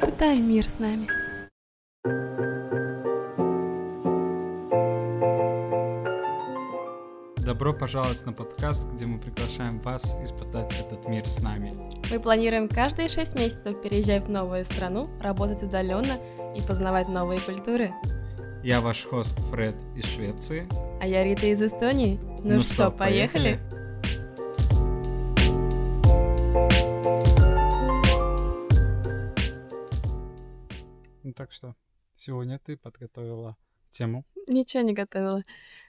Испытай мир с нами. Добро пожаловать на подкаст, где мы приглашаем вас испытать этот мир с нами. Мы планируем каждые шесть месяцев переезжать в новую страну, работать удаленно и познавать новые культуры. Я ваш хост Фред из Швеции. А я Рита из Эстонии. Ну, ну что, что, поехали? Ну так что, сегодня ты подготовила тему? Ничего не готовила.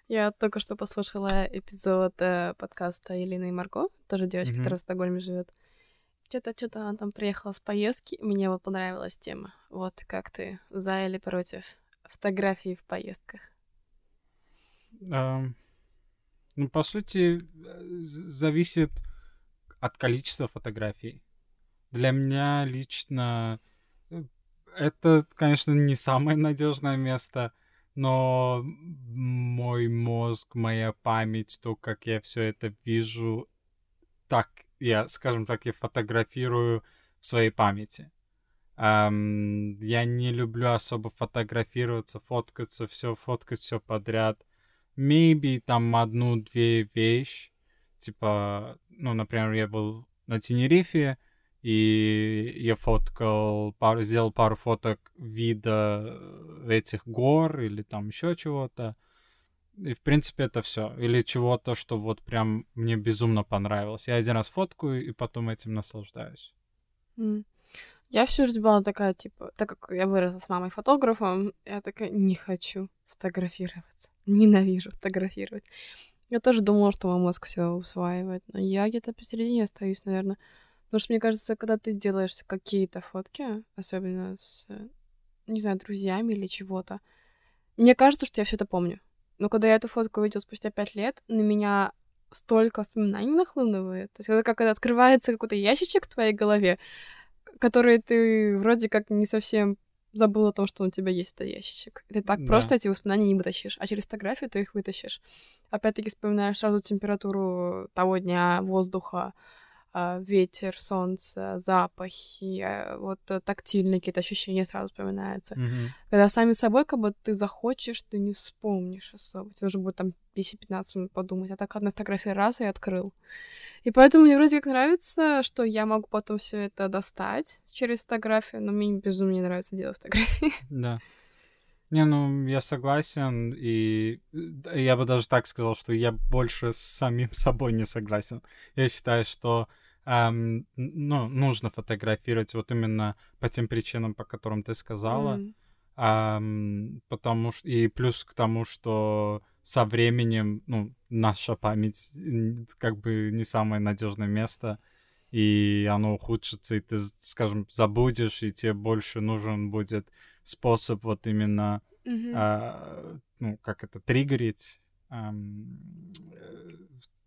Я только что послушала эпизод э, подкаста Елена и Марко, тоже девочка, mm-hmm. которая в Стокгольме живет. Что-то, что-то она там приехала с поездки, мне вот понравилась тема. Вот как ты, за или против фотографии в поездках? Um, ну, по сути, зависит от количества фотографий. Для меня лично э, это, конечно, не самое надежное место, но мой мозг, моя память, то, как я все это вижу, так я, скажем так, я фотографирую в своей памяти. Um, я не люблю особо фотографироваться, фоткаться, все фоткать все подряд. Maybe там одну-две вещи. Типа, ну, например, я был на Тенерифе, и я фоткал, пару, сделал пару фоток вида этих гор или там еще чего-то. И, в принципе, это все. Или чего-то, что вот прям мне безумно понравилось. Я один раз фоткаю и потом этим наслаждаюсь. Mm. Я всю жизнь была такая, типа, так как я выросла с мамой фотографом, я такая, не хочу фотографироваться. Ненавижу фотографировать. Я тоже думала, что мой мозг все усваивает, но я где-то посередине остаюсь, наверное. Потому что, мне кажется, когда ты делаешь какие-то фотки, особенно с, не знаю, друзьями или чего-то, мне кажется, что я все это помню. Но когда я эту фотку увидела спустя пять лет, на меня столько воспоминаний нахлынывает. То есть это как это открывается какой-то ящичек в твоей голове, который ты вроде как не совсем забыл о том, что у тебя есть этот ящичек. И ты так да. просто эти воспоминания не вытащишь. А через фотографию ты их вытащишь. Опять-таки вспоминаешь сразу температуру того дня, воздуха, ветер, солнце, запахи, а, вот э, тактильные какие-то ощущения сразу вспоминаются. Mm-hmm. Когда сами собой, как бы ты захочешь, ты не вспомнишь особо. Тебе уже будет там 10-15 минут подумать. А так одна фотография раз и открыл. И поэтому мне вроде как нравится, что я могу потом все это достать через фотографию, но мне безумно не нравится делать фотографии. Да. Не, ну, я согласен, и я бы даже так сказал, что я больше с самим собой не согласен. Я считаю, что эм, ну, нужно фотографировать вот именно по тем причинам, по которым ты сказала. Mm. Эм, потому что и плюс к тому, что со временем, ну, наша память как бы не самое надежное место, и оно ухудшится, и ты, скажем, забудешь, и тебе больше нужен будет способ вот именно, mm-hmm. а, ну, как это, триггерить, а,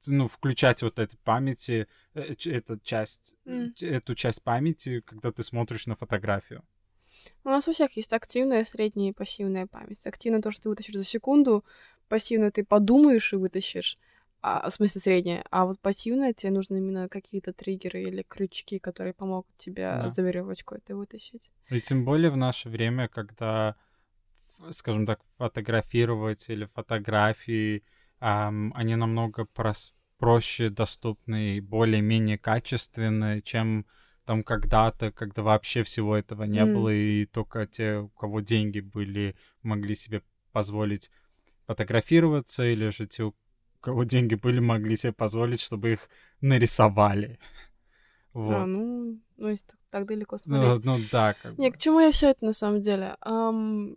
ну, включать вот эти памяти, э, эту часть, mm. эту часть памяти, когда ты смотришь на фотографию. У нас у всех есть активная, средняя и пассивная память. Активная то, что ты вытащишь за секунду, пассивная ты подумаешь и вытащишь, а, в смысле средняя, а вот пассивная тебе нужны именно какие-то триггеры или крючки, которые помогут тебе да. за веревочку это вытащить. И тем более в наше время, когда, скажем так, фотографировать или фотографии эм, они намного прос проще доступны и более-менее качественные, чем там когда-то, когда вообще всего этого не mm. было, и только те, у кого деньги были, могли себе позволить фотографироваться, или же те, у кого деньги были, могли себе позволить, чтобы их нарисовали. Вот. А, ну, ну, если так далеко смотреть. Ну, ну да. Как Не, к чему я все это на самом деле? Um,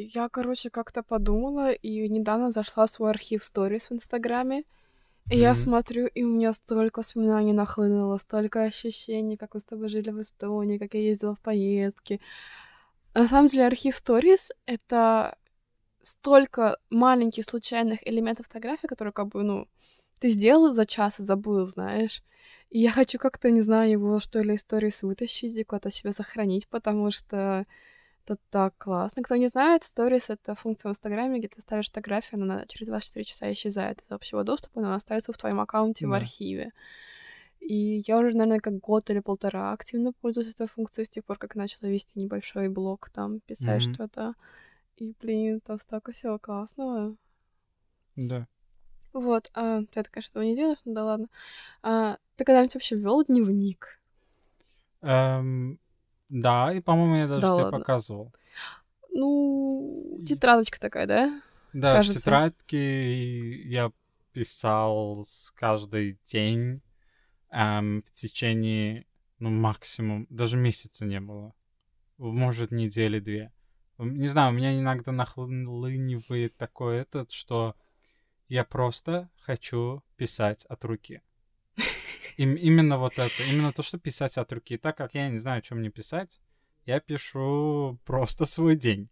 я, короче, как-то подумала и недавно зашла в свой архив сторис в Инстаграме. И mm-hmm. я смотрю, и у меня столько воспоминаний нахлынуло, столько ощущений, как мы с тобой жили в Эстонии, как я ездила в поездки. На самом деле архив сторис — это столько маленьких случайных элементов фотографии, которые как бы, ну, ты сделал за час и забыл, знаешь. И я хочу как-то, не знаю, его что ли сторис вытащить и куда-то себе сохранить, потому что это так классно. Кто не знает, Stories — это функция в Инстаграме, где ты ставишь фотографию, она через 24 часа исчезает из общего доступа, но она остается в твоем аккаунте да. в архиве. И я уже, наверное, как год или полтора активно пользуюсь этой функцией с тех пор, как начала вести небольшой блог, там, писать Мгм. что-то. И, блин, там столько всего классного. Да. Вот, а ты, конечно, этого не делаешь, ну да ладно. А, ты когда-нибудь вообще вел дневник? Эм, да, и, по-моему, я даже Да тебе ладно. показывал. Ну, тетрадочка такая, да? Да, Кажется. в тетрадке я писал с каждый день эм, в течение, ну, максимум, даже месяца не было. Может, недели две. Не знаю, у меня иногда нахлынивает такое этот, что я просто хочу писать от руки. Им- именно вот это, именно то, что писать от руки. Так как я не знаю, что мне писать, я пишу просто свой день.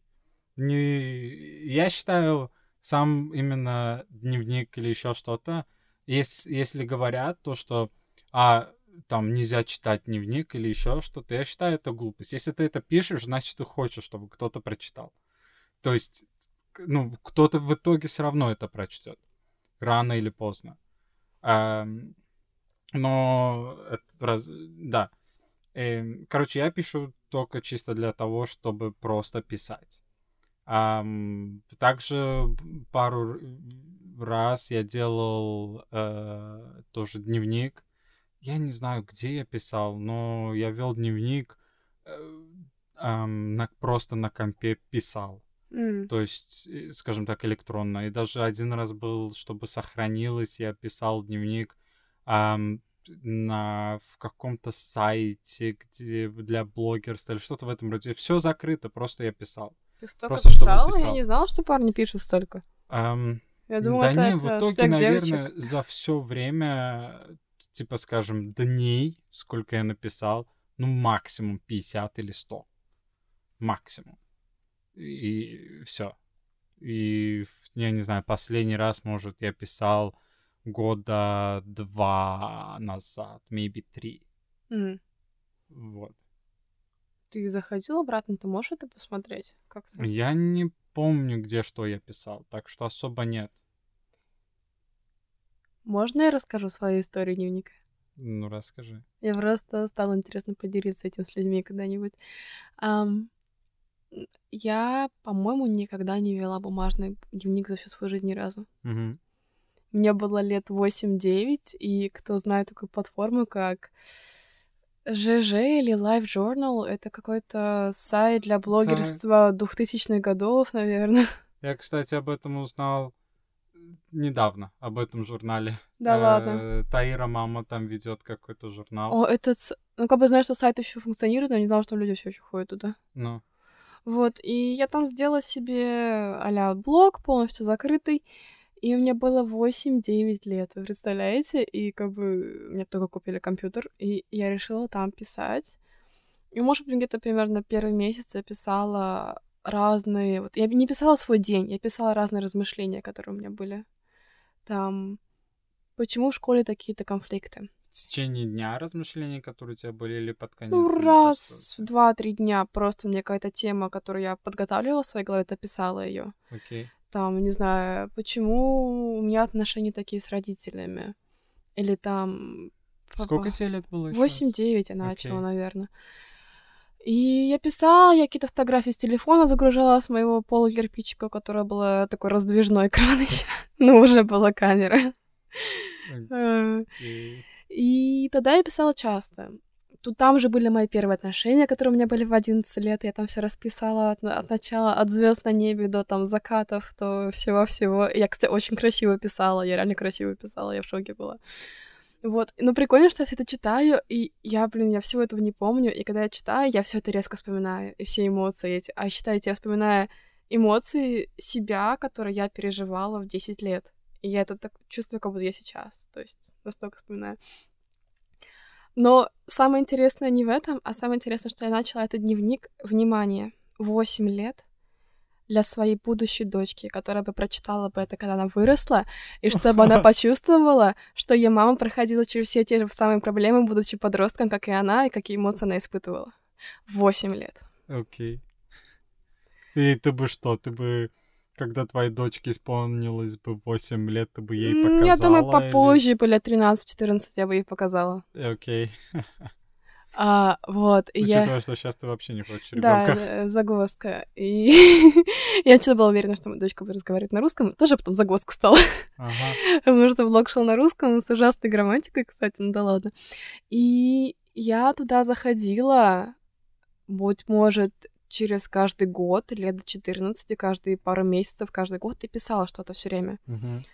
Не, я считаю, сам именно дневник или еще что-то, ес- если говорят то, что а, там нельзя читать дневник или еще что-то, я считаю это глупость. Если ты это пишешь, значит ты хочешь, чтобы кто-то прочитал. То есть, ну, кто-то в итоге все равно это прочтет. Рано или поздно. Ам, но, это раз, да. Эм, короче, я пишу только чисто для того, чтобы просто писать. Ам, также пару раз я делал э, тоже дневник. Я не знаю, где я писал, но я вел дневник, э, ам, на, просто на компе писал. М. То есть, э, скажем так, электронно. И даже один раз был, чтобы сохранилось, я писал дневник ам, на, в каком-то сайте, где для блогерства или что-то в этом роде. Все закрыто, просто я писал. Ты столько Просто чтобы писал? Я писал. не знала, что парни пишут столько. Ам, Я думала, да это, не, в это итоге, наверное, девочек. за все время, типа, скажем, дней, сколько я написал, ну, максимум 50 или 100. Максимум. И все. И, я не знаю, последний раз, может, я писал года два назад, maybe три. М. Вот. Ты заходил обратно, ты можешь это посмотреть? Как Я не помню, где что я писал, так что особо нет. Можно я расскажу свою историю дневника? Ну, расскажи. Я просто стало интересно поделиться этим с людьми когда-нибудь. М, я, по-моему, никогда не вела бумажный дневник за всю свою жизнь ни разу. Мгм. Мне было лет 8-9, и кто знает такую платформу, как ЖЖ или Live Journal, это какой-то сайт для блогерства 2000-х годов, наверное. Я, кстати, об этом узнал э, недавно, об этом журнале. Да ладно. Э, Таира мама там ведет какой-то журнал. О, этот... Ну, как бы знаю, что сайт еще функционирует, но не знала, что люди все еще ходят туда. Ну, Вот, и я там сделала себе а блог, полностью закрытый, и мне было 8-9 лет, вы представляете? И как бы мне только купили компьютер, и я решила там писать. И, может быть, где-то примерно первый месяц я писала разные... Вот я не писала свой день, я писала разные размышления, которые у меня были. Там, почему в школе такие-то конфликты? в течение дня размышления, которые у тебя были, или под конец? Ну, раз в два-три дня просто мне какая-то тема, которую я подготавливала в своей голове, то писала ее. Окей. Там, не знаю, почему у меня отношения такие с родителями. Или там... Сколько папа- тебе лет было еще? 8-9 я начала, наверное. И я писала, я какие-то фотографии с телефона загружала с моего полукирпичика, у которого был такой раздвижной экран еще. Но уже была камера. Э, Окей. И тогда я писала часто. Тут там же были мои первые отношения, которые у меня были в 11 лет. Я там все расписала от, от начала, от звезд на небе до там закатов, до всего-всего. Я, кстати, очень красиво писала. Я реально красиво писала, я в шоке была. Вот. Но прикольно, что я все это читаю, и я, блин, я всего этого не помню. И когда я читаю, я все это резко вспоминаю, и все эмоции эти. А считайте, я вспоминаю эмоции себя, которые я переживала в 10 лет. И я это так чувствую, как будто я сейчас. То есть настолько вспоминаю. Но самое интересное не в этом, а самое интересное, что я начала этот дневник, внимание, 8 лет для своей будущей дочки, которая бы прочитала бы это, когда она выросла, и чтобы она почувствовала, что ее мама проходила через все те же самые проблемы, будучи подростком, как и она, и какие эмоции она испытывала. 8 лет. Окей. И ты бы что, ты бы когда твоей дочке исполнилось бы 8 лет, ты бы ей показала? Я думаю, или- попозже, бы лет 13-14 я бы ей показала. Э, Окей. А, вот, и я... Учитывая, что сейчас ты вообще не хочешь Да, ребенка. э, загвоздка. И я что-то была уверена, что моя дочка будет разговаривать на русском. Тоже потом загвоздка стала. Ага. Потому что влог шел на русском с ужасной грамматикой, кстати, ну да ладно. И я туда заходила, быть может, через каждый год, лет до 14, каждые пару месяцев, каждый год и писала что-то все время. Мгм.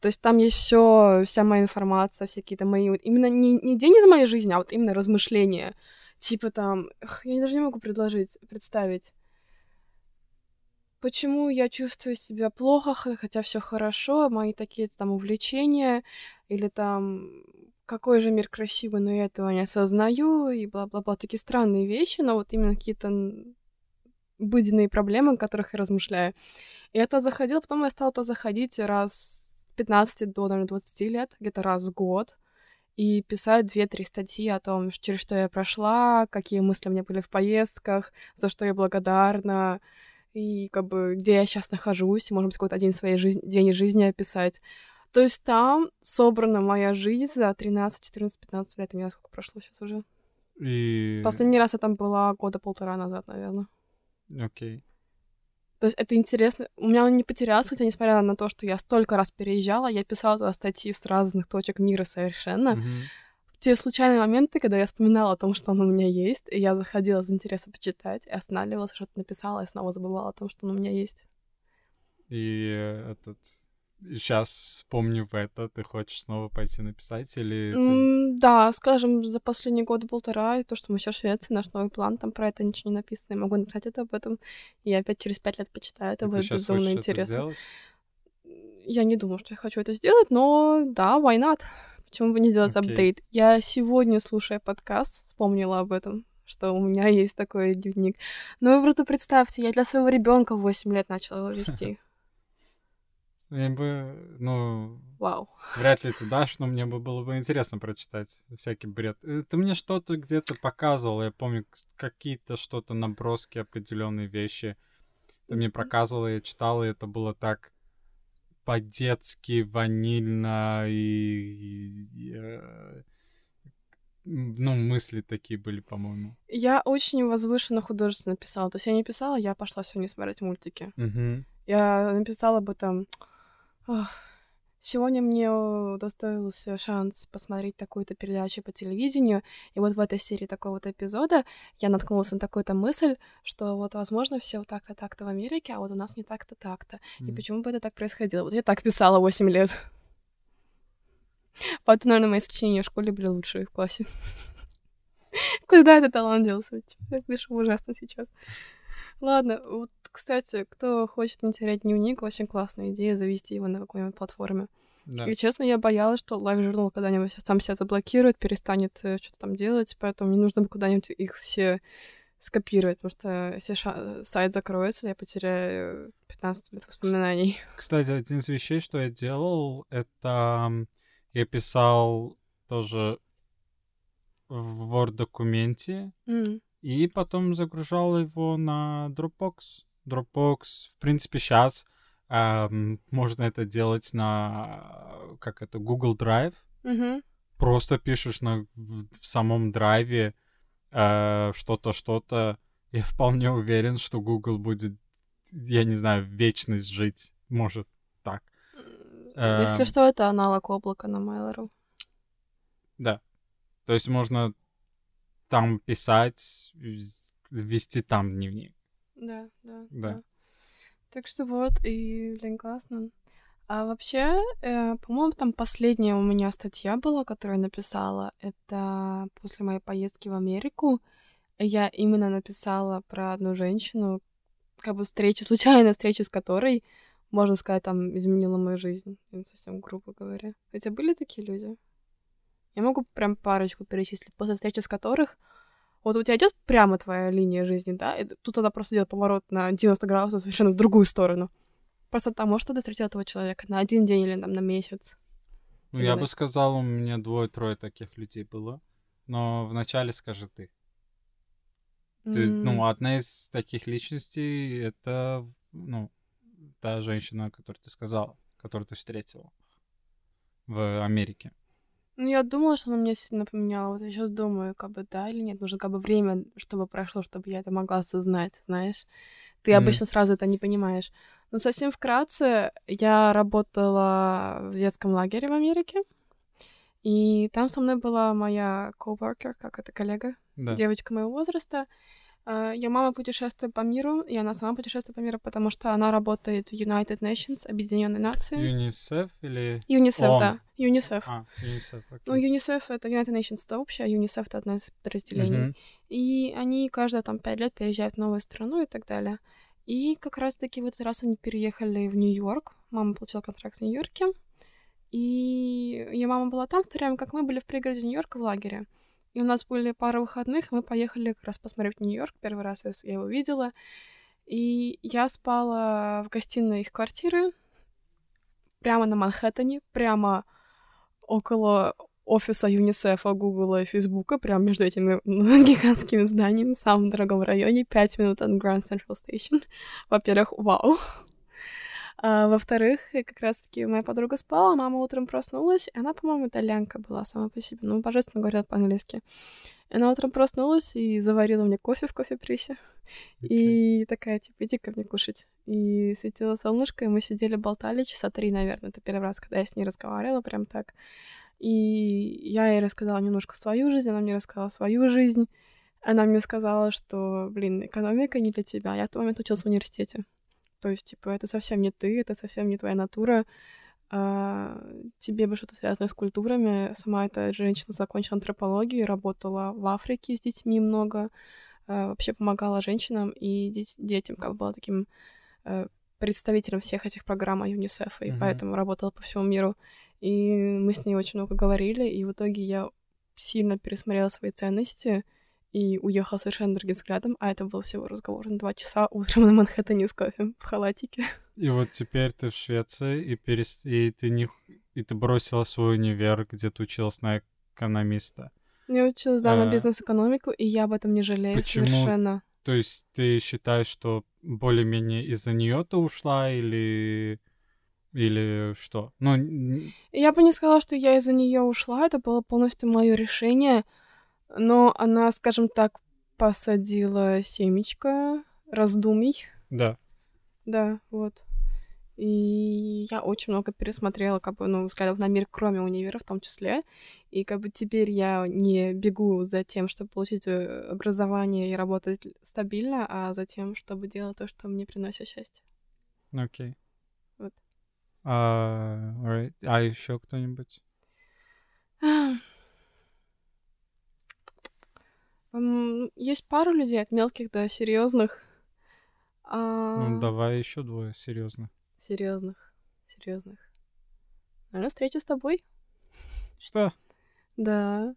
То есть там есть все, вся моя информация, все какие-то мои... вот Именно не, не день из моей жизни, а вот именно размышления. Типа там... эх, Я даже не могу предложить, представить. Почему я чувствую себя плохо, хотя все хорошо, мои такие там увлечения, или там какой же мир красивый, но я этого не осознаю, и бла-бла-бла. Такие странные вещи, но вот именно какие-то обыденные проблемы, о которых я размышляю. И я туда заходила, потом я стала туда заходить раз с 15 до, наверное, 20 лет, где-то раз в год, и писать две-три статьи о том, через что я прошла, какие мысли у меня были в поездках, за что я благодарна, и как бы где я сейчас нахожусь, может быть, какой-то один своей жизни, день из жизни описать. То есть там собрана моя жизнь за 13, 14, 15 лет. У меня сколько прошло сейчас уже? И... Последний раз я там была года полтора назад, наверное. Окей. То есть это интересно. У меня он не потерялся, хотя несмотря на то, что я столько раз переезжала, я писала туда статьи с разных точек мира совершенно. Мгм. Те случайные моменты, когда я вспоминала о том, что он у меня есть, и я заходила за интересом почитать, и останавливалась, что-то написала, и снова забывала о том, что он у меня есть. И этот... Сейчас, вспомнив это, ты хочешь снова пойти написать или... ты- М, Да, скажем, за последние годы полтора, и то, что мы сейчас в Швеции, наш новый план, там про это ничего не написано. Я могу написать это об этом, и я опять через пять лет почитаю, это и будет сейчас безумно интересно. сделать? Я не думаю, что я хочу это сделать, но да, why not? Почему бы не сделать Окей. апдейт? Я сегодня, слушая подкаст, вспомнила об этом, что у меня есть такой дневник. Ну вы просто представьте, я для своего ребенка в 8 лет начала его вести. Я бы, ну, Вау. вряд ли ты дашь, но мне бы было бы интересно прочитать всякий бред. Э, Ты мне что-то где-то показывал, я помню какие-то что-то наброски, определенные вещи. Ты мне проказывала, я читала, и это было так по-детски, ванильно и... и, э, м, ну, мысли такие были, по-моему. Я очень возвышенно художественно писала. То есть я не писала, я пошла сегодня смотреть мультики. Мгм. Я написала бы там... «Ах, Сегодня мне удостоился шанс посмотреть такую-то передачу по телевидению, и вот в этой серии такого вот эпизода я наткнулась на такую-то мысль, что вот, возможно, все так-то, так-то в Америке, а вот у нас не так-то, так-то. И Мгм. почему бы это так происходило? Вот я так писала 8 лет. Поэтому, наверное, мои сочинения в школе были лучшие в классе. Куда этот талант делся? Я пишу ужасно сейчас. Ладно, вот, кстати, кто хочет не терять дневник, очень классная идея завести его на какой-нибудь платформе. Да. И, честно, я боялась, что LiveJournal когда-нибудь сам себя заблокирует, перестанет э, что-то там делать, поэтому мне нужно бы куда-нибудь их все скопировать, потому что если ша- сайт закроется, я потеряю 15 лет воспоминаний. Кстати, один из вещей, что я делал, это я писал тоже в Word-документе, М, и потом загружал его на Dropbox. Dropbox, в принципе, сейчас можно это делать на, как это, Google Drive. мгм. Просто пишешь на, в, в самом драйве э, что-то, что-то. Я вполне уверен, что Google будет, я не знаю, вечность жить. Может, так. Если Эм. что, это аналог облака на Mail.ru. Да. То есть можно там писать, вести там дневник. Да, да, Да. да. Так что вот, и, блин, классно. А вообще, э, по-моему, там последняя у меня статья была, которую я написала. Это после моей поездки в Америку. Я именно написала про одну женщину, как бы встречу, случайная встреча с которой, можно сказать, там, изменила мою жизнь. Ну, совсем грубо говоря. У тебя были такие люди? Я могу прям парочку перечислить, после встречи с которых вот у тебя идет прямо твоя линия жизни, да, и тут она просто делает поворот на 90 градусов совершенно в другую сторону. Просто потому, что ты встретил этого человека на один день или там на месяц. Ну, я бы сказал, у меня двое-трое таких людей было. Но вначале скажи ты. Ты, М, ну, одна из таких личностей это, ну, та женщина, которую ты сказала, которую ты встретила в Америке. Ну, я думала, что она меня сильно поменяла. Вот я сейчас думаю, как бы да или нет. Нужно как бы время, чтобы прошло, чтобы я это могла осознать, знаешь. Ты Мгм. обычно сразу это не понимаешь. Но совсем вкратце, я работала в детском лагере в Америке. И там со мной была моя coworker, как это, коллега, Да. девочка моего возраста. А, Ее мама путешествует по миру, и она сама путешествует по миру, потому что она работает в United Nations, Объединенные Нации. ЮНИСЕФ или... ЮНИСЕФ, ООН. да. ЮНИСЕФ. А, ЮНИСЕФ, окей. Ну, ЮНИСЕФ — это United Nations это общее, а ЮНИСЕФ — это одно из подразделений. Мгм. И они каждые там пять лет переезжают в новую страну и так далее. И как раз-таки в этот раз они переехали в Нью-Йорк. Мама получила контракт в Нью-Йорке. И ее мама была там в то время, как мы были в пригороде Нью-Йорка в лагере. И у нас были пара выходных, мы поехали как раз посмотреть Нью-Йорк. Первый раз я его видела. И я спала в гостиной их квартиры, прямо на Манхэттене, прямо около офиса ЮНИСЕФа, Гугла и Фейсбука, прямо между этими гигантскими зданиями в самом дорогом районе, пять минут от Grand Central Station. Во-первых, вау. А, во-вторых, и как раз-таки моя подруга спала, мама утром проснулась, и она, по-моему, итальянка была сама по себе, ну, божественно говорила по-английски. И она утром проснулась и заварила мне кофе в кофе-прессе. Окей. И такая, типа, иди ко мне кушать. И светило солнышко, и мы сидели, болтали часа три, наверное. Это первый раз, когда я с ней разговаривала прям так. И я ей рассказала немножко свою жизнь, она мне рассказала свою жизнь. Она мне сказала, что, блин, экономика не для тебя. Я в тот момент училась в университете. То есть, типа, это совсем не ты, это совсем не твоя натура. А, тебе бы что-то связанное с культурами. Сама эта женщина закончила антропологию, работала в Африке с детьми много, а, вообще помогала женщинам и дет- детям, как бы была таким э, представителем всех этих программ ЮНИСЕФа, и Мгм. поэтому работала по всему миру. И мы с ней очень много говорили, и в итоге я сильно пересмотрела свои ценности и уехала совершенно другим взглядом, а это был всего разговор на два часа утром на Манхэттене с кофе в халатике. И вот теперь ты в Швеции, и, перес... и, ты не... и ты бросила свой универ, где ты училась на экономиста. Я училась, да, А, на бизнес-экономику, и я об этом не жалею почему? совершенно. То есть ты считаешь, что более-менее из-за нее ты ушла или... Или что? Ну, Я бы не сказала, что я из-за нее ушла, это было полностью мое решение, но она, скажем так, посадила семечко раздумий, да. да, вот. И я очень много пересмотрела, как бы, ну, взглядов на мир, кроме универа в том числе. И как бы теперь я не бегу за тем, чтобы получить э, образование и работать стабильно, а за тем, чтобы делать то, что мне приносит счастье. Окей. Вот. А, alright. а еще кто-нибудь? Есть пару людей, от мелких до серьезных. Ну, давай еще двое, серьезно. Серьезных, серьезных. Наверное, встреча с тобой. Что? Да.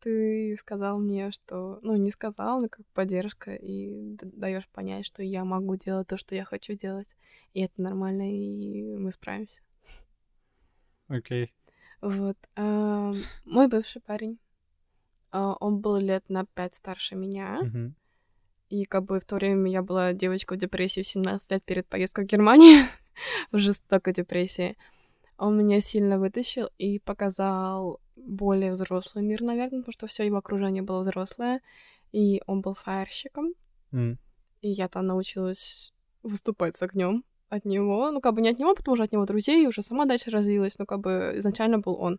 Ты сказал мне, что... Ну, не сказал, но как поддержка, и даешь понять, что я могу делать то, что я хочу делать. И это нормально, и мы справимся. Окей. Вот. а, мой бывший парень, а, он был лет на пять старше меня. И как бы в то время я была девочкой в депрессии в 17 лет перед поездкой в Германию, в жестокой депрессии. Он меня сильно вытащил и показал более взрослый мир, наверное, потому что все его окружение было взрослое. И он был фаерщиком, М. и я там научилась выступать с огнем от него. Ну, как бы не от него, потому что от него друзей, и уже сама дальше развилась, но как бы изначально был он.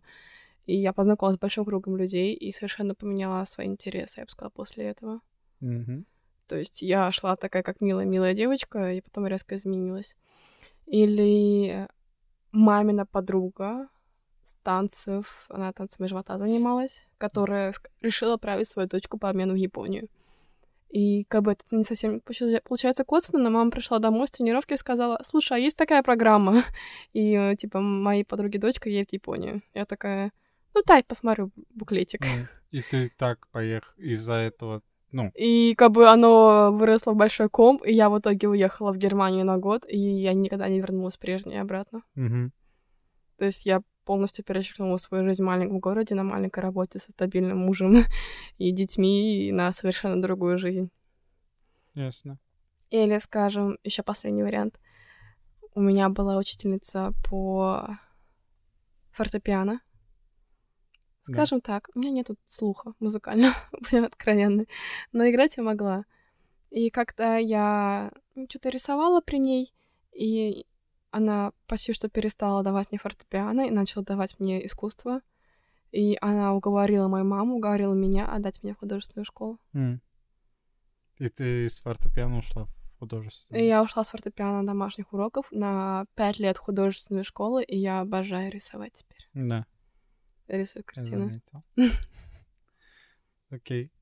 И я познакомилась с большим кругом людей и совершенно поменяла свои интересы, я бы сказала, после этого. Мгм. То есть я шла такая, как милая-милая девочка, и потом резко изменилась. Или мамина подруга с танцев, она танцами живота занималась, которая решила отправить свою дочку по обмену в Японию. И как бы это не совсем получа- получается косвенно, но мама пришла домой с тренировки и сказала, слушай, а есть такая программа? И э, типа моей подруги дочка едет в Японию. Я такая, ну дай, посмотрю буклетик. М. И ты так поехал из-за этого, ну, И как бы оно выросло в большой ком, и я в итоге уехала в Германию на год, и я никогда не вернулась прежней обратно. То есть я полностью перечеркнула свою жизнь в маленьком городе, на маленькой работе со стабильным мужем и детьми, и на совершенно другую жизнь. ясно. Или, скажем, еще последний вариант. у меня была учительница по фортепиано. Скажем так, у меня нету слуха музыкального, прям откровенно. Но играть я могла. И когда я что-то рисовала при ней, и она почти что перестала давать мне фортепиано и начала давать мне искусство. И она уговорила мою маму, уговорила меня отдать меня в художественную школу. Mm. И ты с фортепиано ушла в художественную? И я ушла с фортепиано домашних уроков на пять лет художественной школы, и я обожаю рисовать теперь. Да. Рисую картины. Окей.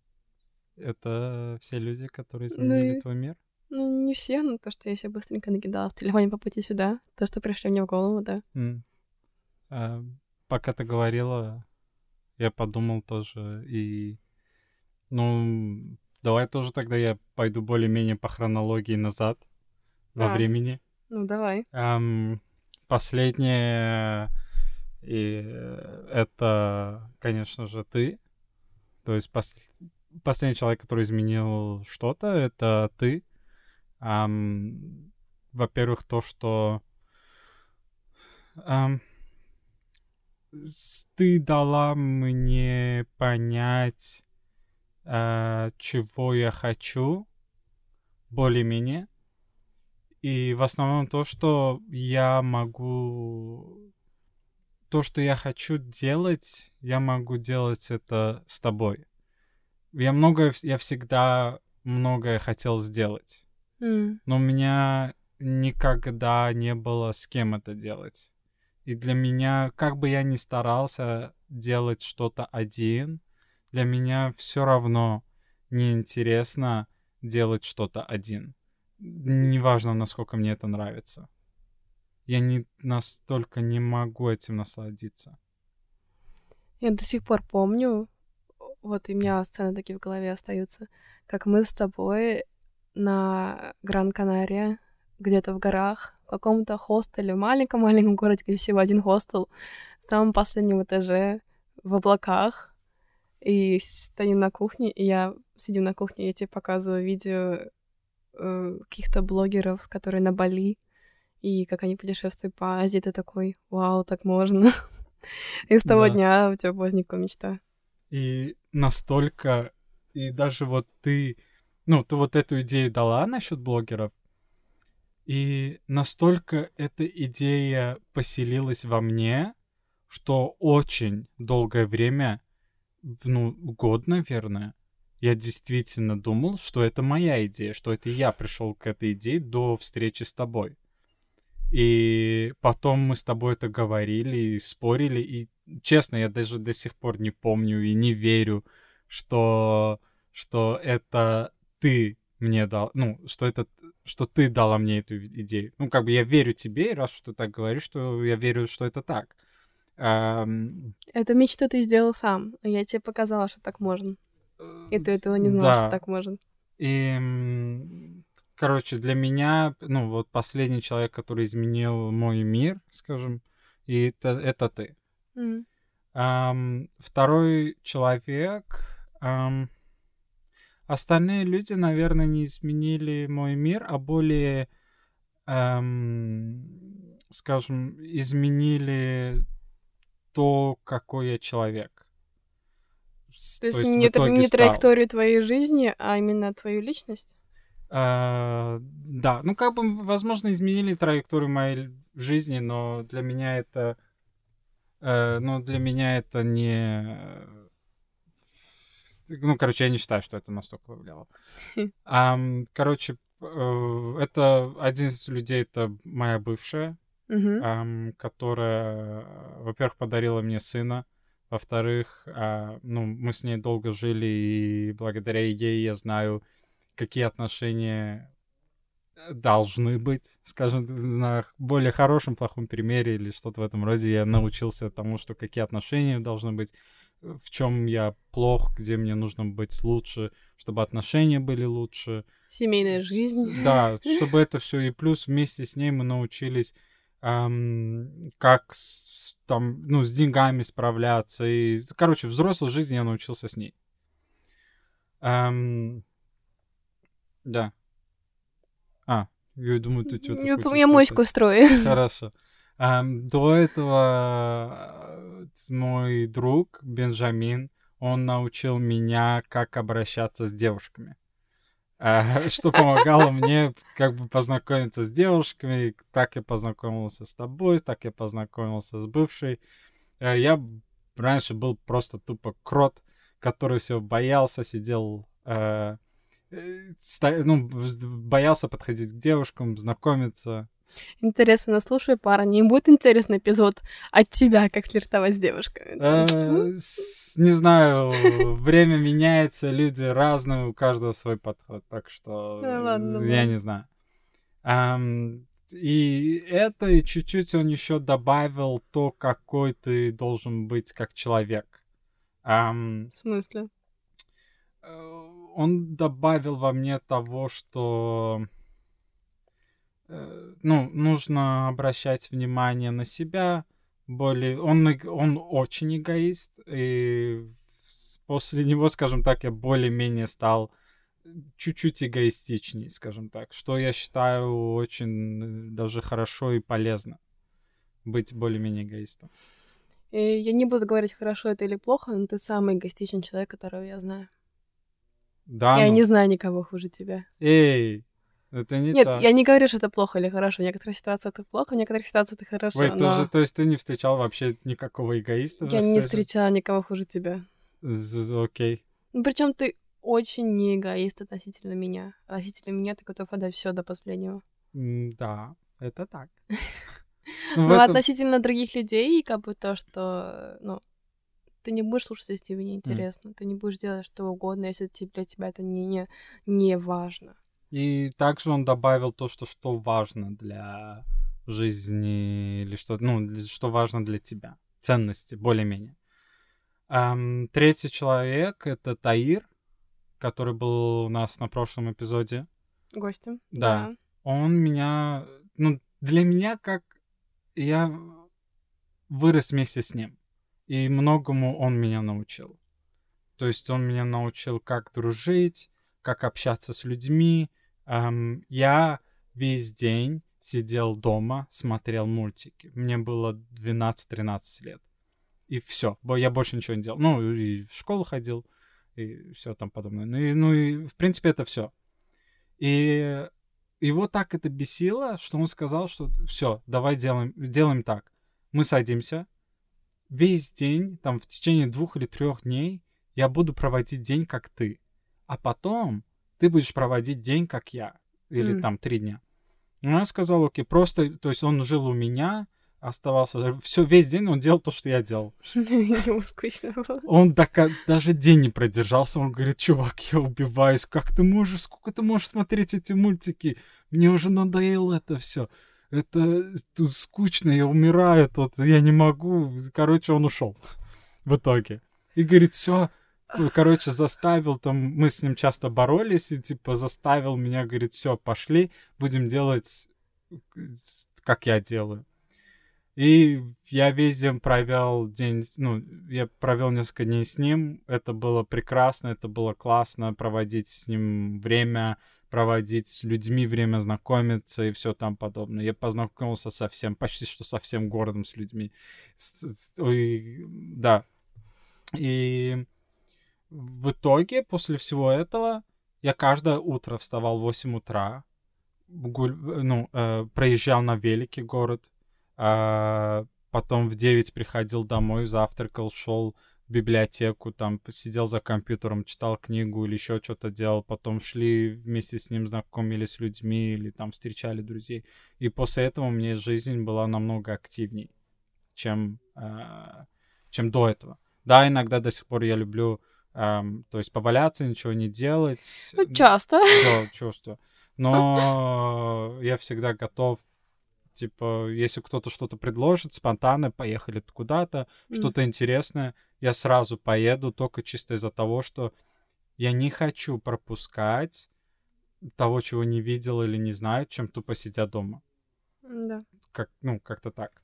Это все люди, которые изменили ну, твой мир? Ну, не все, но то, что я себе быстренько накидала в телефоне по пути сюда, то, что пришли мне в голову, да. Mm. А, пока ты говорила, я подумал тоже, и... Ну, давай тоже тогда я пойду более-менее по хронологии назад во а, времени. Ну, давай. Um, последнее и это, конечно же, ты. То есть пос... последний человек, который изменил что-то, это ты. Um, во-первых, то, что um, ты дала мне понять, uh, чего я хочу, более-менее. И в основном то, что я могу то, что я хочу делать, я могу делать это с тобой. Я многое, я всегда многое хотел сделать. Mm. Но у меня никогда не было с кем это делать. И для меня, как бы я ни старался делать что-то один, для меня все равно неинтересно делать что-то один. Неважно, насколько мне это нравится я не настолько не могу этим насладиться. Я до сих пор помню, вот и у меня сцены такие в голове остаются, как мы с тобой на Гран-Канария, где-то в горах, в каком-то хостеле, в маленьком-маленьком городе, где всего один хостел, в самом последнем этаже, в облаках, и стоим на кухне, и я сидим на кухне, и я тебе показываю видео э, каких-то блогеров, которые на Бали, и как они путешествуют по Азии, ты такой, вау, так можно. И с того да. дня у тебя возникла мечта. И настолько, и даже вот ты, ну, ты вот эту идею дала насчет блогеров, и настолько эта идея поселилась во мне, что очень долгое время, ну, год, наверное, я действительно думал, что это моя идея, что это я пришел к этой идее до встречи с тобой. И потом мы с тобой это говорили и спорили, и честно, я даже до сих пор не помню и не верю, что, что это ты мне дал, ну, что это, что ты дала мне эту идею. Ну, как бы я верю тебе, раз что ты так говоришь, что я верю, что это так. Um... Эту мечту ты сделал сам, я тебе показала, что так можно. И ты этого не знал, да. что так можно. И короче, для меня, ну, вот последний человек, который изменил мой мир, скажем, и это, это ты. Mm. Um, второй человек... Um, остальные люди, наверное, не изменили мой мир, а более, um, скажем, изменили то, какой я человек. То есть, то есть не, не траекторию твоей жизни, а именно твою личность? Uh, да, ну как бы, возможно, изменили траекторию моей жизни, но для меня это, uh, ну для меня это не, ну короче, я не считаю, что это настолько повлияло. Um, короче, uh, это один из людей, это моя бывшая, uh-huh. um, которая, во-первых, подарила мне сына, во-вторых, uh, ну мы с ней долго жили и благодаря ей я знаю какие отношения э, должны быть, скажем, на более хорошем, плохом примере или что-то в этом роде. Я научился тому, что какие отношения должны быть, в чем я плох, где мне нужно быть лучше, чтобы отношения были лучше. Семейная жизнь. Да, чтобы это все и плюс вместе с ней мы научились эм, как с, там, ну, с деньгами справляться. И, короче, взрослой жизни я научился с ней. Эм, да. А, Я думаю, ты что-то Я, я моську строю. Хорошо. Ам, до этого э, мой друг Бенджамин, он научил меня, как обращаться с девушками. А, Что помогало мне как бы познакомиться с девушками. Так я познакомился с тобой, так я познакомился с бывшей. Э, Я раньше был просто тупо крот, который все боялся, сидел, э, ну, б- боялся подходить к девушкам, знакомиться. Интересно, слушай, пара, не будет интересный эпизод от тебя, как флиртовать с девушками? Э, Не знаю, время меняется, люди разные, у каждого свой подход, так что ладно, я не знаю. И это, и чуть-чуть он еще добавил то, какой ты должен быть как человек. В смысле? Э, он добавил во мне того, что э, ну, нужно обращать внимание на себя. Более... Он, он очень эгоист, и после него, скажем так, я более-менее стал чуть-чуть эгоистичней, скажем так, что я считаю очень э, даже хорошо и полезно быть более-менее эгоистом. И я не буду говорить, хорошо это или плохо, но ты самый эгоистичный человек, которого я знаю. Да, я ну, не знаю никого хуже тебя. эй, это не Нет, так. я не говорю, что это плохо или хорошо. В некоторых ситуациях это плохо, в некоторых ситуациях это хорошо. Ой, но тоже, то есть ты не встречал вообще никакого эгоиста? я не встречала никого хуже тебя. Окей. Ну, причем ты очень не эгоист относительно меня. Относительно меня ты готов отдать все до последнего. Да, это так. Ну, относительно других людей, как бы то, что, ну, ты не будешь слушать, если тебе не интересно. Ты не будешь делать что угодно, если для тебя это не, не, не важно. И также он добавил то, что что важно для жизни, или что, ну, что важно для тебя. Ценности, более-менее. Ам, третий человек — это Таир, который был у нас на прошлом эпизоде. Гостем. Да. Он меня... Ну, для меня как... Я вырос вместе с ним. И многому он меня научил. То есть он меня научил, как дружить, как общаться с людьми. Ам, я весь день сидел дома, смотрел мультики. Мне было 12-13 лет. И все. Я больше ничего не делал. Ну, и в школу ходил, и все там подобное. Ну и, ну и в принципе, это все. И его так это бесило, что он сказал, что все, давай делаем, делаем так. Мы садимся, весь день, там в течение двух или трех дней, я буду проводить день как ты. А потом ты будешь проводить день как я. Или М. там три дня. Ну, я сказал, окей, просто, то есть он жил у меня, оставался, все, весь день он делал то, что я делал. Ему скучно было. Он дока- даже день не продержался. Он говорит, чувак, я убиваюсь. Как ты можешь, сколько ты можешь смотреть эти мультики? Мне уже надоело это все. Это тут скучно, я умираю тут, я не могу. Короче, он ушел в итоге. И говорит, все, короче, заставил там, мы с ним часто боролись, и типа заставил меня, говорит, все, пошли, будем делать, как я делаю. И я весь день провел день, ну, я провел несколько дней с ним. Это было прекрасно, это было классно проводить с ним время, проводить с людьми время, знакомиться и все там подобное. Я познакомился со всем, почти что со всем городом с людьми. С- с- ой, да. И в итоге, после всего этого, я каждое утро вставал в 8 утра, гуль- ну, э, проезжал на велике город, а, потом в 9 приходил домой, завтракал, шел библиотеку, там сидел за компьютером, читал книгу или еще что-то делал, потом шли вместе с ним, знакомились с людьми или там встречали друзей. И после этого меня жизнь была намного активней, чем, а, чем до этого. Да, иногда до сих пор я люблю, ам, то есть поваляться, ничего не делать. Ну, часто. Да, чувствую. Но я всегда готов, типа, если кто-то что-то предложит, спонтанно поехали куда-то, М. что-то интересное, я сразу поеду, только чисто из-за того, что я не хочу пропускать того, чего не видел или не знаю, чем тупо сидя дома. Да. Как, ну, как-то так.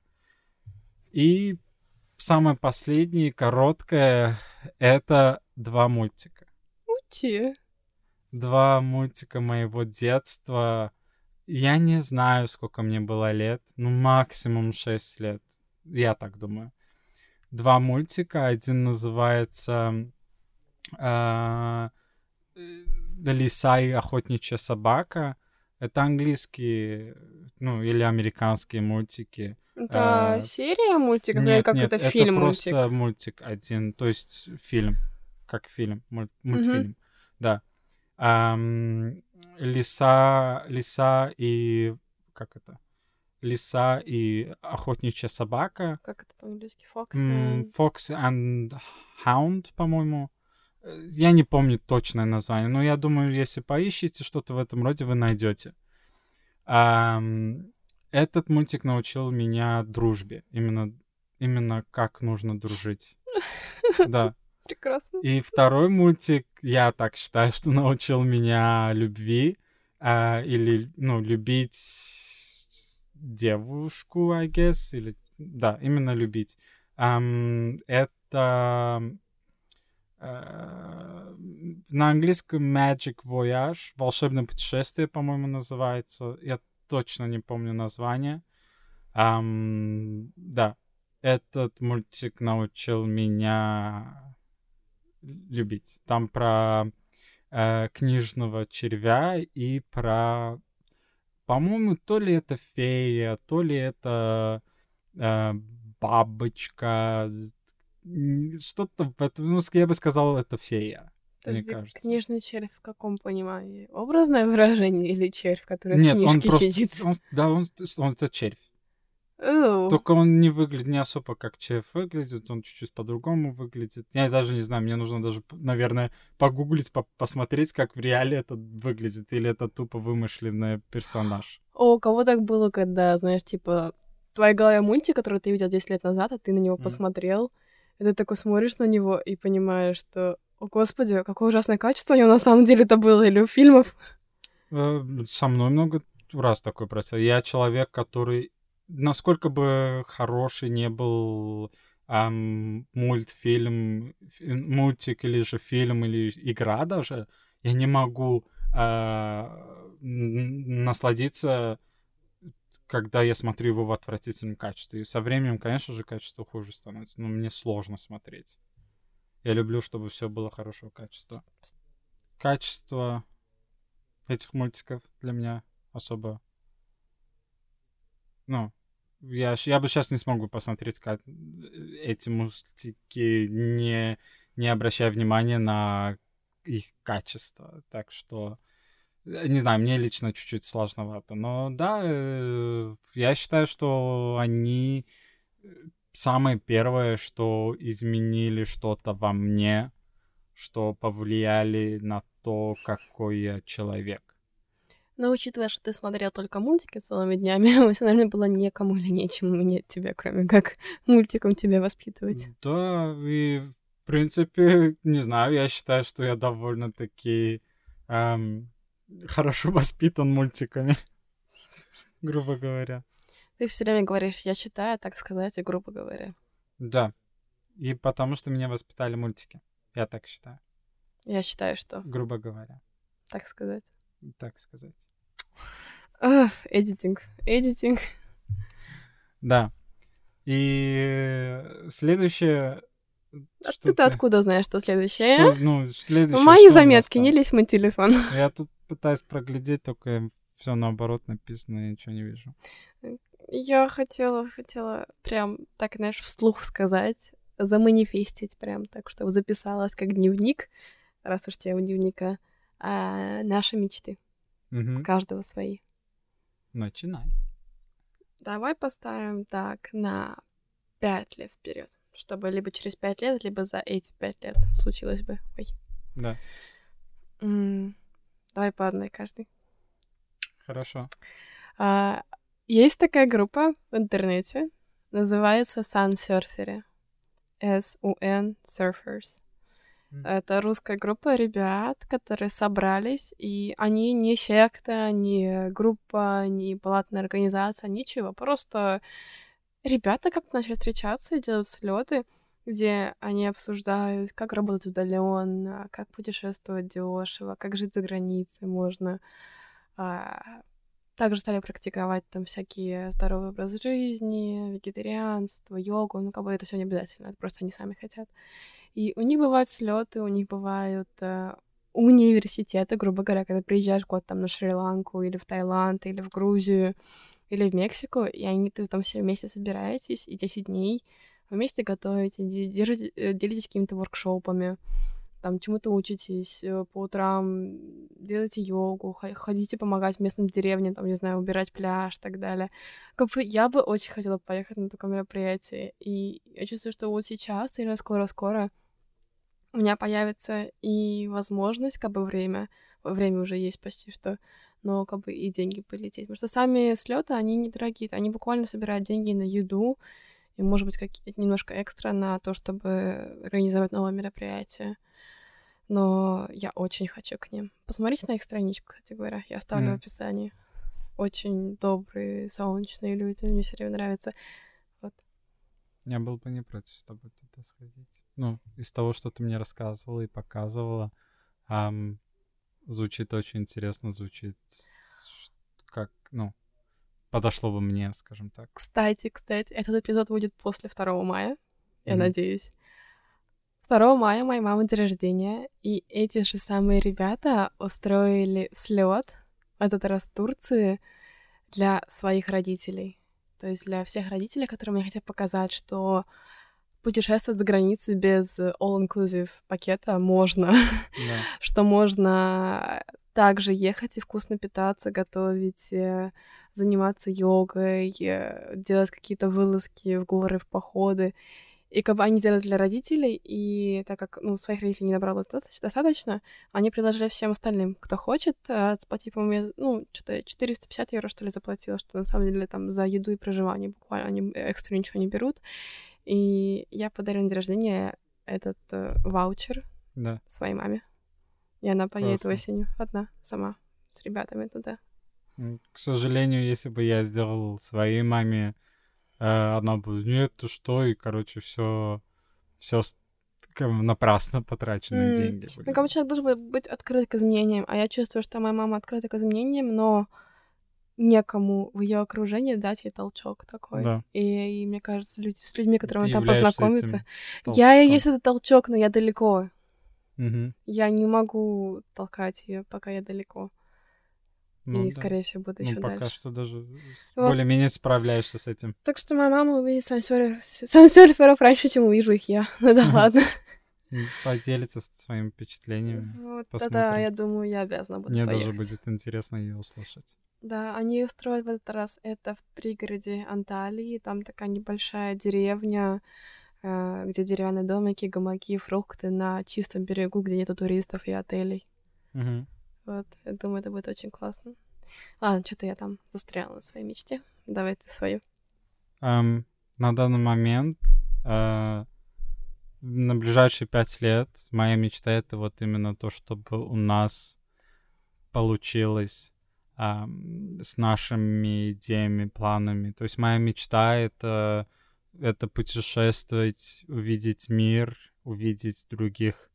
И самое последнее, короткое, это два мультика Учи. два мультика моего детства, Я не знаю, сколько мне было лет. Ну, максимум 6 лет. Я так думаю. Два мультика. Один называется э, «Лиса и охотничья собака». Это английские, ну, или американские мультики. Это А, серия мультиков или Нет, как нет, это фильм просто мультик? мультик один, то есть фильм, как фильм, муль- мультфильм, да. Ам, лиса, лиса и как это? Лиса и охотничья собака. Как это по-английски? Fox and- Fox and Hound, по-моему. Э, Я не помню точное название, но я думаю, если поищите что-то в этом роде, вы найдете. Этот мультик научил меня дружбе. Именно, именно как нужно дружить. Да. Прекрасно. И второй мультик, я так считаю, что научил меня любви. а, или, ну, любить девушку, I guess. Или, да, именно любить. Ам, это э, на английском Magic Voyage, волшебное путешествие, по-моему, называется. Я точно не помню название. Ам, да, этот мультик научил меня любить. Там про э, книжного червя и про, по-моему, то ли это фея, то ли это э, бабочка, что-то в этом, ну, я бы сказал, это фея. мне Подожди, кажется. книжный червь в каком понимании? Образное выражение или червь, который Нет, в он книжке просто, сидит? он- да, он, он это червь. Оу. Только он не выглядит не особо как червь выглядит, он чуть-чуть по-другому выглядит. Я даже не знаю, мне нужно даже, наверное, погуглить, по- посмотреть, как в реале это выглядит, или это тупо вымышленный персонаж. О, у кого так было, когда, знаешь, типа, в твоей голове мультик, который ты видел 10 лет назад, а ты на него Мгм. посмотрел, и ты такой смотришь на него и понимаешь, что, о господи, какое ужасное качество у него на самом деле это было, или у фильмов. Э, Со мной много раз такой процесс. Я человек, который, насколько бы хороший не был ам, мультфильм, фи- мультик или же фильм, или игра даже, я не могу н- насладиться, когда я смотрю его в отвратительном качестве. И со временем, конечно же, качество хуже становится, но мне сложно смотреть. Я люблю, чтобы все было хорошего качества. Качество этих мультиков для меня особо... Ну, я, я бы сейчас не смог бы посмотреть как эти мультики, не, не обращая внимания на их качество. Так что, э, не знаю, мне лично чуть-чуть сложновато. Но да, э, я считаю, что они э, самое первое, что изменили что-то во мне, что повлияли на то, какой я человек. Но учитывая, что ты смотрел только мультики целыми днями, эмоционально было некому или нечему менять тебя, кроме как мультиком тебя воспитывать. Да, и в принципе, не знаю, я считаю, что я довольно-таки эм, хорошо воспитан мультиками, грубо говоря. Ты все время говоришь, я читаю, так сказать, и грубо говоря. Да, и потому что меня воспитали мультики, я так считаю, Я считаю, что, грубо говоря, так сказать. Так сказать. Эдитинг, эдитинг. Да. И следующее... А что ты-то откуда знаешь, что следующее? что- ну, следующее, Мои у заметки, не лезь мой телефон. Я тут пытаюсь проглядеть, только все наоборот написано, я ничего не вижу. Я хотела, хотела прям так, знаешь, вслух сказать, заманифестить прям так, чтобы записалась как дневник, раз уж тема дневника, а наши мечты, Мгм. каждого свои. Начинай. Давай поставим так на пять лет вперед, чтобы либо через пять лет, либо за эти пять лет случилось бы. Ой. Да, М, Давай по одной каждый. хорошо. А, есть такая группа в интернете, называется Sun Surfery. S-U-N Surfers. Это русская группа ребят, которые собрались, и они не секта, не группа, не палатная организация, ничего. Просто ребята как-то начали встречаться и делают слеты, где они обсуждают, как работать удаленно, как путешествовать дешево, как жить за границей можно, а, также стали практиковать там всякие здоровый образ жизни, вегетарианство, йогу, ну, как бы это все не обязательно, это просто они сами хотят. И у них бывают слеты, у них бывают э, университеты, грубо говоря, когда приезжаешь год там на Шри-Ланку или в Таиланд или в Грузию или в Мексику, и они ты там все вместе собираетесь, и 10 дней вместе готовите, держите, э, делитесь какими-то воркшопами, там чему-то учитесь э, по утрам, делайте йогу, ходите помогать местным деревням, там, не знаю, убирать пляж и так далее. Как бы я бы очень хотела поехать на такое мероприятие, и я чувствую, что вот сейчас или скоро-скоро у меня появится и возможность, как бы время, время уже есть почти что, но как бы и деньги полететь. Потому что сами слеты, они недорогие, они буквально собирают деньги на еду, и, может быть, какие-то немножко экстра на то, чтобы организовать новое мероприятие. Но я очень хочу к ним. Посмотрите на их страничку, кстати говоря. Я оставлю mm. в описании. Очень добрые, солнечные люди. Мне все время нравится. Я был бы не против с тобой туда сходить. Ну, из того, что ты мне рассказывала и показывала, эм, звучит очень интересно, звучит как, ну, подошло бы мне, скажем так. Кстати, кстати, этот эпизод будет после 2 мая, я надеюсь. 2 мая моей мамы день рождения, и эти же самые ребята устроили слет в этот раз в Турции для своих родителей. То есть для всех родителей, которым я хотела показать, что путешествовать за границей без all-inclusive пакета можно, yeah. что можно также ехать и вкусно питаться, готовить, э, заниматься йогой, э, делать какие-то вылазки в горы, в походы. И как бы они делали для родителей, и так как, ну, своих родителей не набралось достаточно, они предложили всем остальным, кто хочет, заплатить, по-моему, ну, что-то 450 евро, что ли, заплатила, что на самом деле там за еду и проживание буквально они экстра ничего не берут. И я подарила на день рождения этот э, ваучер да. своей маме. И она поедет Классно. осенью одна, сама, с ребятами туда. К сожалению, если бы я сделал своей маме Э, она будет, нет, ты что, и, короче, все, все напрасно потраченные mm. деньги. Были. Ну, как бы человек должен быть открыт к изменениям, а я чувствую, что моя мама открыта к изменениям, но некому в ее окружении дать ей толчок такой. Да. И, и мне кажется, люди, с людьми, которыми там познакомиться, я есть этот толчок, но я далеко. Угу. Я не могу толкать ее, пока я далеко. Ну, и, да. скорее всего, буду ну, еще пока дальше. что даже вот. более-менее справляешься с этим. Так что моя мама увидит сансерферов раньше, чем увижу их я. Ну да ладно. Поделиться своими впечатлениями. Вот, да, я думаю, я обязана буду Мне поехать. даже будет интересно ее услышать. Да, они устроят в этот раз это в пригороде Анталии. Там такая небольшая деревня, э, где деревянные домики, гамаки, фрукты на чистом берегу, где нету туристов и отелей. Угу. Вот, я думаю, это будет очень классно. Ладно, что-то я там застряла на своей мечте. Давай ты свою. Um, на данный момент uh, на ближайшие пять лет моя мечта это вот именно то, чтобы у нас получилось um, с нашими идеями, планами. То есть моя мечта это это путешествовать, увидеть мир, увидеть других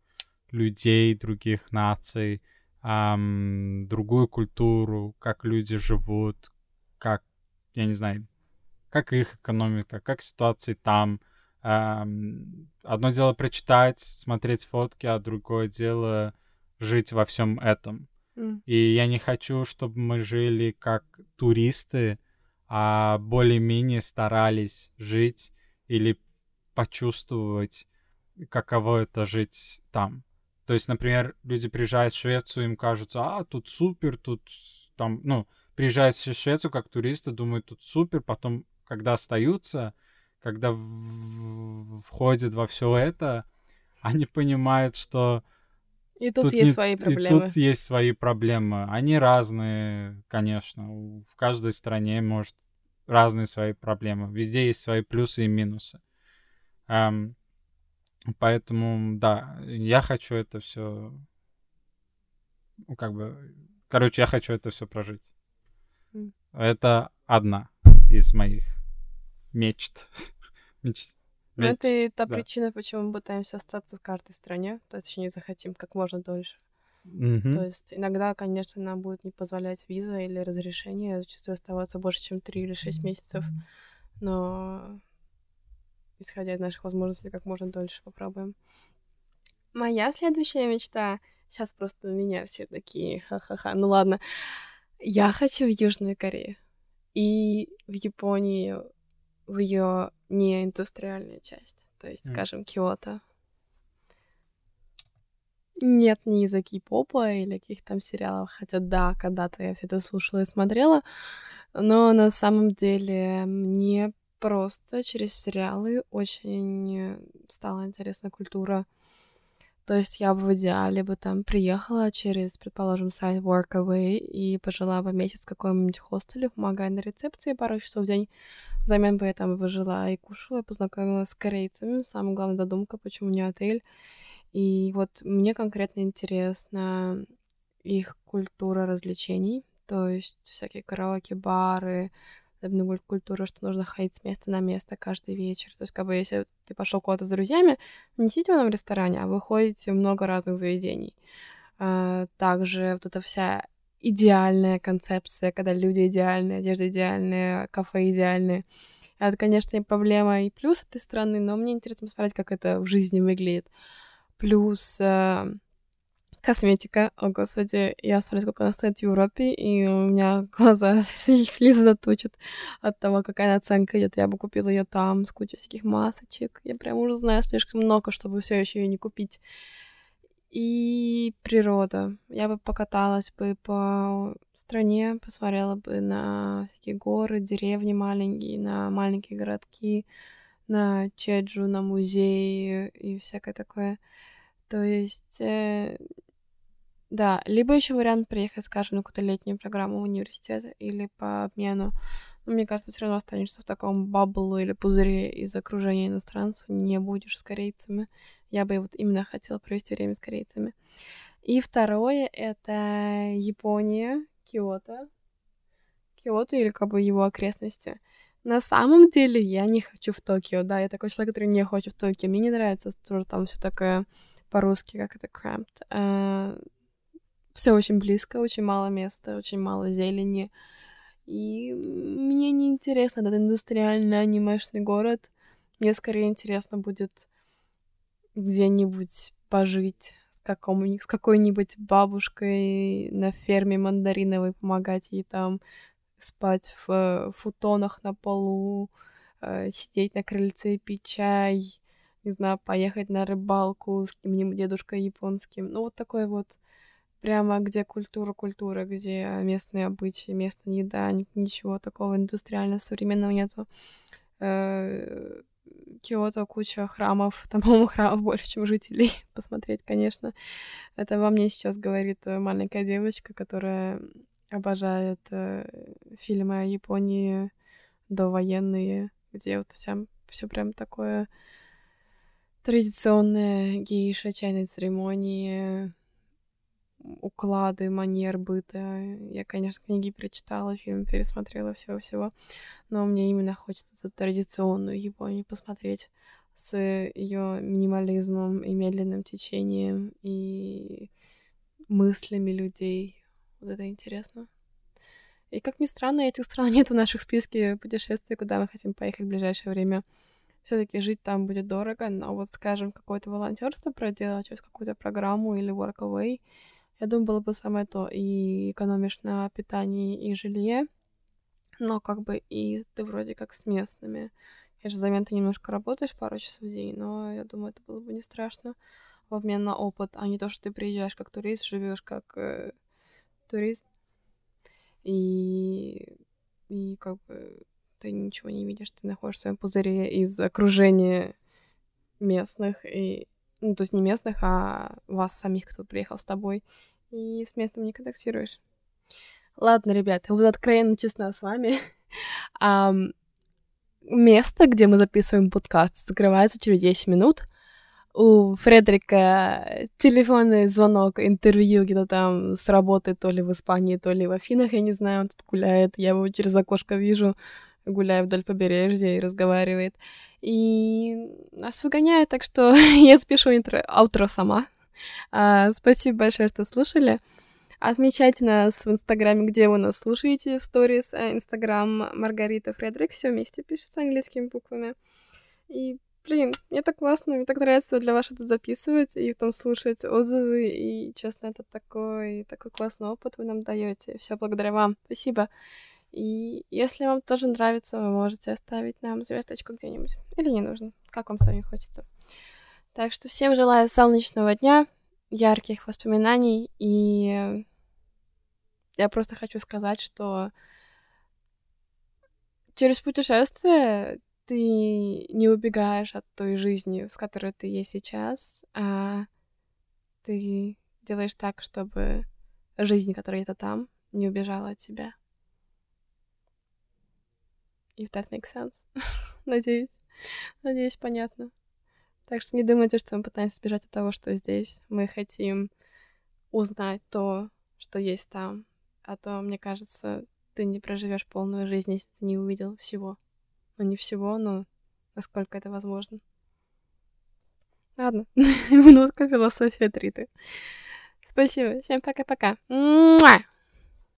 людей, других наций, эм, другую культуру, как люди живут, как, я не знаю, как их экономика, как ситуации там. Эм, одно дело прочитать, смотреть фотки, а другое дело жить во всем этом. Mm. И я не хочу, чтобы мы жили как туристы, а более-менее старались жить или почувствовать, каково это жить там. То есть, например, люди приезжают в Швецию, им кажется, а, тут супер, тут там, ну, приезжают в Швецию как туристы, думают, тут супер, потом, когда остаются, когда входят во все это, они понимают, что и тут, тут есть не, свои проблемы. И тут есть свои проблемы. Они разные, конечно. В каждой стране может разные свои проблемы. Везде есть свои плюсы и минусы. Um, Поэтому, да, я хочу это все, ну, как бы, короче, я хочу это все прожить. Mm. Это одна из моих мечт. мечт. Ну, это и та да. причина, почему мы пытаемся остаться в каждой стране, точнее, захотим как можно дольше. Мгм. То есть иногда, конечно, нам будет не позволять виза или разрешение зачастую оставаться больше, чем 3 или 6 месяцев. Но исходя из наших возможностей, как можно дольше попробуем. Моя следующая мечта... Сейчас просто на меня все такие, ха-ха-ха. Ну ладно. Я хочу в Южную Корею. И в Японию, в ее неиндустриальную часть. То есть, М. скажем, Киото. Нет ни из-за кей-попа или каких там сериалов, хотя да, когда-то я все это слушала и смотрела, но на самом деле мне просто через сериалы очень стала интересна культура. То есть я бы в идеале бы там приехала через, предположим, сайт Workaway и пожила бы месяц в каком-нибудь хостеле, помогая на рецепции пару часов в день. Взамен бы я там бы жила и кушала, познакомилась с корейцами. Самая главная додумка, почему не отель. И вот мне конкретно интересна их культура развлечений, то есть всякие караоке-бары, особенно гуль- культура, что нужно ходить с места на место каждый вечер. То есть, как бы, если ты пошел куда-то с друзьями, не сидите в одном ресторане, а вы ходите в много разных заведений. А, Также вот эта вся идеальная концепция, когда люди идеальные, одежда идеальная, кафе идеальные. Это, конечно, и проблема, и плюс этой страны, но мне интересно посмотреть, как это в жизни выглядит. Плюс э, косметика. О, господи, я смотрю, сколько она стоит в Европе, и у меня глаза слезы заточат от того, какая наценка идет. Я бы купила ее там с кучей всяких масочек. Я прям уже знаю слишком много, чтобы все еще ее не купить. И природа. Я бы покаталась бы по стране, посмотрела бы на всякие горы, деревни маленькие, на маленькие городки, на Чеджу, на музеи и всякое такое. То есть, э, да, либо еще вариант приехать, скажем, на какую-то летнюю программу университета или по обмену. Но мне кажется, все равно останешься в таком баблу или пузыре из окружения иностранцев, не будешь с корейцами. Я бы вот именно хотела провести время с корейцами. И второе — это Япония, Киото. Киото или как бы его окрестности. На самом деле я не хочу в Токио, да, я такой человек, который не хочет в Токио. Мне не нравится, что там все такое по-русски, как это cramped. Все очень близко, очень мало места, очень мало зелени. И мне не интересно этот индустриальный анимешный город. Мне скорее интересно будет где-нибудь пожить с, каком, с какой-нибудь бабушкой на ферме мандариновой, помогать ей там спать в э, футонах на полу, э, сидеть на крыльце, пить чай, не знаю, поехать на рыбалку с каким-нибудь дедушкой японским. Ну, вот такой вот прямо где культура, культура, где местные обычаи, местная еда, ни- ничего такого индустриального, современного нету. Э, Киото куча храмов, там, по-моему, храмов больше, чем жителей. Посмотреть, конечно. Это во мне сейчас говорит э, маленькая девочка, которая обожает э, фильмы о Японии довоенные, где вот вся все прям такое традиционное гейша, чайной церемонии, уклады, манер быта. Я, конечно, книги перечитала, фильм пересмотрела всего-всего, но мне именно хочется эту традиционную Японию посмотреть с ее минимализмом и медленным течением и мыслями людей. Вот это интересно. И как ни странно, этих стран нет в наших списке путешествий, куда мы хотим поехать в ближайшее время. Все-таки жить там будет дорого, но вот, скажем, какое-то волонтерство проделать через какую-то программу или workaway, я думаю, было бы самое то. И экономишь на питании и жилье, но как бы и ты вроде как с местными. Конечно, взамен ты немножко работаешь пару часов в день, но я думаю, это было бы не страшно в обмен на опыт, а не то, что ты приезжаешь как турист, живешь как э, турист, и, и как бы ты ничего не видишь, ты находишься в своем пузыре из окружения местных, и, ну, то есть не местных, а вас самих, кто приехал с тобой, и с местным не контактируешь. Ладно, ребята, я буду откровенно честна с вами. Ам, место, где мы записываем подкаст, закрывается через 10 минут. У Фредерика телефонный звонок, интервью где-то там с работы, то ли в Испании, то ли в Афинах, я не знаю, он тут гуляет, я его через окошко вижу, гуляя вдоль побережья и разговаривает. И нас выгоняет, так что я запишу интро, аутро сама. А, спасибо большое, что слушали. Отмечайте нас в Инстаграме, где вы нас слушаете, в сторис э, Инстаграм Маргарита Фредерик, все вместе пишется английскими буквами. И, блин, мне так классно, мне так нравится для вас это записывать и потом слушать отзывы, и, честно, это такой, такой классный опыт вы нам даете. Все благодаря вам. Спасибо. И если вам тоже нравится, вы можете оставить нам звездочку где-нибудь. Или не нужно, как вам сами хочется. Так что всем желаю солнечного дня, ярких воспоминаний и я просто хочу сказать, что через путешествие ты не убегаешь от той жизни, в которой ты есть сейчас, а ты делаешь так, чтобы жизнь, которая это там, не убежала от тебя. If that makes sense. Надеюсь. Надеюсь, понятно. Так что не думайте, что мы пытаемся сбежать от того, что здесь. Мы хотим узнать то, что есть там. А то, мне кажется, ты не проживешь полную жизнь, если ты не увидел всего. Ну, не всего, но насколько это возможно. Ладно, минутка философия Триты. Спасибо, всем пока-пока.